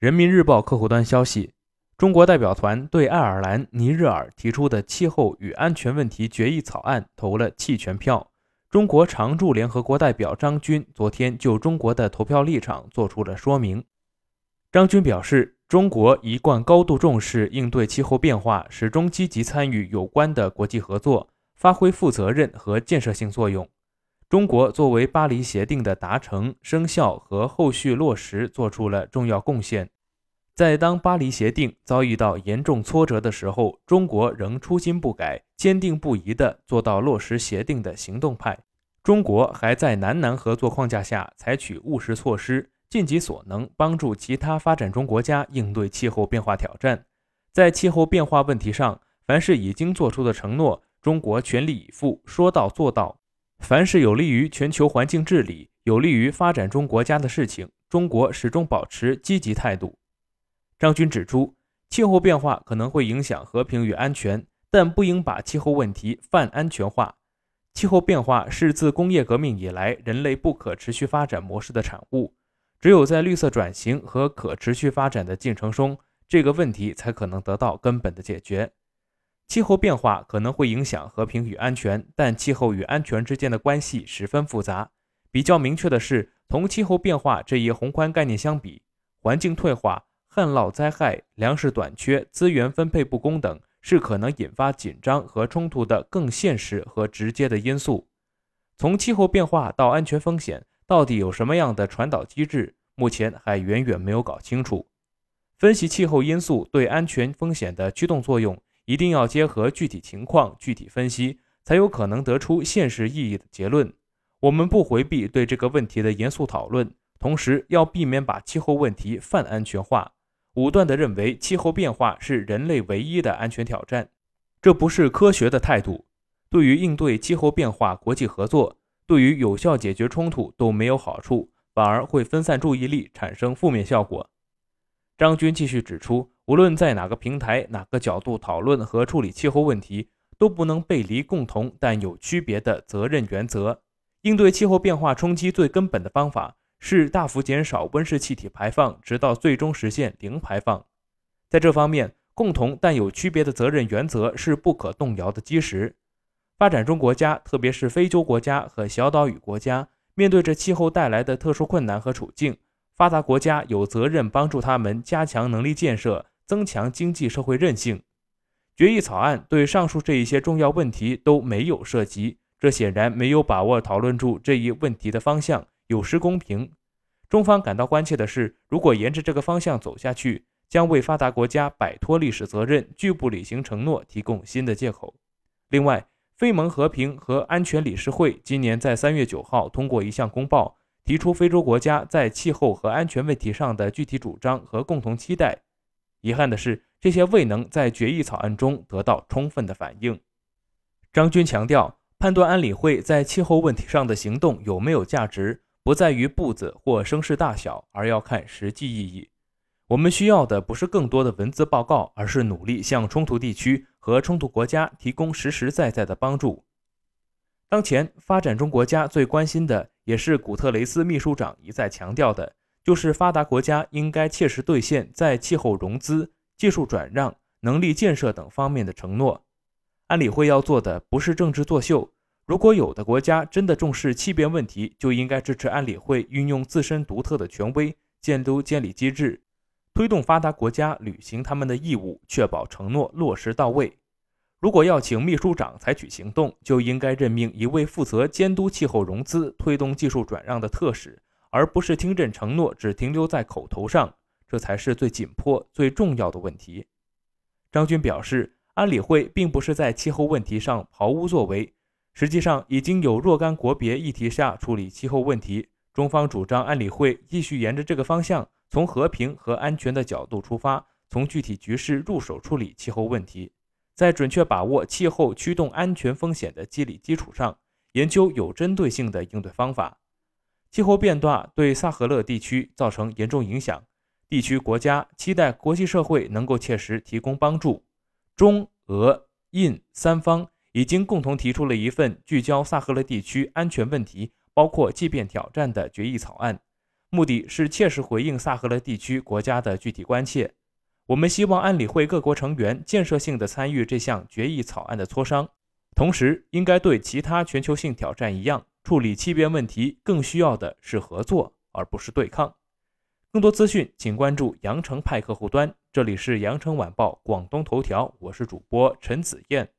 人民日报客户端消息，中国代表团对爱尔兰、尼日尔提出的气候与安全问题决议草案投了弃权票。中国常驻联合国代表张军昨天就中国的投票立场作出了说明。张军表示，中国一贯高度重视应对气候变化，始终积极参与有关的国际合作，发挥负责任和建设性作用。中国作为巴黎协定的达成、生效和后续落实做出了重要贡献。在当巴黎协定遭遇到严重挫折的时候，中国仍初心不改、坚定不移地做到落实协定的行动派。中国还在南南合作框架下采取务实措施，尽己所能帮助其他发展中国家应对气候变化挑战。在气候变化问题上，凡是已经做出的承诺，中国全力以赴，说到做到。凡是有利于全球环境治理、有利于发展中国家的事情，中国始终保持积极态度。张军指出，气候变化可能会影响和平与安全，但不应把气候问题泛安全化。气候变化是自工业革命以来人类不可持续发展模式的产物，只有在绿色转型和可持续发展的进程中，这个问题才可能得到根本的解决。气候变化可能会影响和平与安全，但气候与安全之间的关系十分复杂。比较明确的是，同气候变化这一宏观概念相比，环境退化、旱涝灾害、粮食短缺、资源分配不公等，是可能引发紧张和冲突的更现实和直接的因素。从气候变化到安全风险，到底有什么样的传导机制，目前还远远没有搞清楚。分析气候因素对安全风险的驱动作用。一定要结合具体情况具体分析，才有可能得出现实意义的结论。我们不回避对这个问题的严肃讨论，同时要避免把气候问题泛安全化，武断地认为气候变化是人类唯一的安全挑战，这不是科学的态度。对于应对气候变化，国际合作对于有效解决冲突都没有好处，反而会分散注意力，产生负面效果。张军继续指出。无论在哪个平台、哪个角度讨论和处理气候问题，都不能背离共同但有区别的责任原则。应对气候变化冲击最根本的方法是大幅减少温室气体排放，直到最终实现零排放。在这方面，共同但有区别的责任原则是不可动摇的基石。发展中国家，特别是非洲国家和小岛屿国家，面对着气候带来的特殊困难和处境，发达国家有责任帮助他们加强能力建设。增强经济社会韧性，决议草案对上述这一些重要问题都没有涉及，这显然没有把握讨论住这一问题的方向，有失公平。中方感到关切的是，如果沿着这个方向走下去，将为发达国家摆脱历史责任、拒不履行承诺提供新的借口。另外，非盟和平和安全理事会今年在三月九号通过一项公报，提出非洲国家在气候和安全问题上的具体主张和共同期待。遗憾的是，这些未能在决议草案中得到充分的反映。张军强调，判断安理会在气候问题上的行动有没有价值，不在于步子或声势大小，而要看实际意义。我们需要的不是更多的文字报告，而是努力向冲突地区和冲突国家提供实实在在的帮助。当前，发展中国家最关心的，也是古特雷斯秘书长一再强调的。就是发达国家应该切实兑现在气候融资、技术转让、能力建设等方面的承诺。安理会要做的不是政治作秀。如果有的国家真的重视气变问题，就应该支持安理会运用自身独特的权威，监督监理机制，推动发达国家履行他们的义务，确保承诺落实到位。如果要请秘书长采取行动，就应该任命一位负责监督气候融资、推动技术转让的特使。而不是听证承诺只停留在口头上，这才是最紧迫、最重要的问题。张军表示，安理会并不是在气候问题上毫无作为，实际上已经有若干国别议题下处理气候问题。中方主张安理会继续沿着这个方向，从和平和安全的角度出发，从具体局势入手处理气候问题，在准确把握气候驱动安全风险的机理基础上，研究有针对性的应对方法。气候变化对萨赫勒地区造成严重影响，地区国家期待国际社会能够切实提供帮助。中、俄、印三方已经共同提出了一份聚焦萨赫勒地区安全问题，包括气变挑战的决议草案。目的是切实回应萨赫勒地区国家的具体关切。我们希望安理会各国成员建设性地参与这项决议草案的磋商，同时应该对其他全球性挑战一样，处理气变问题更需要的是合作，而不是对抗。更多资讯，请关注羊城派客户端。这里是羊城晚报广东头条，我是主播陈子燕。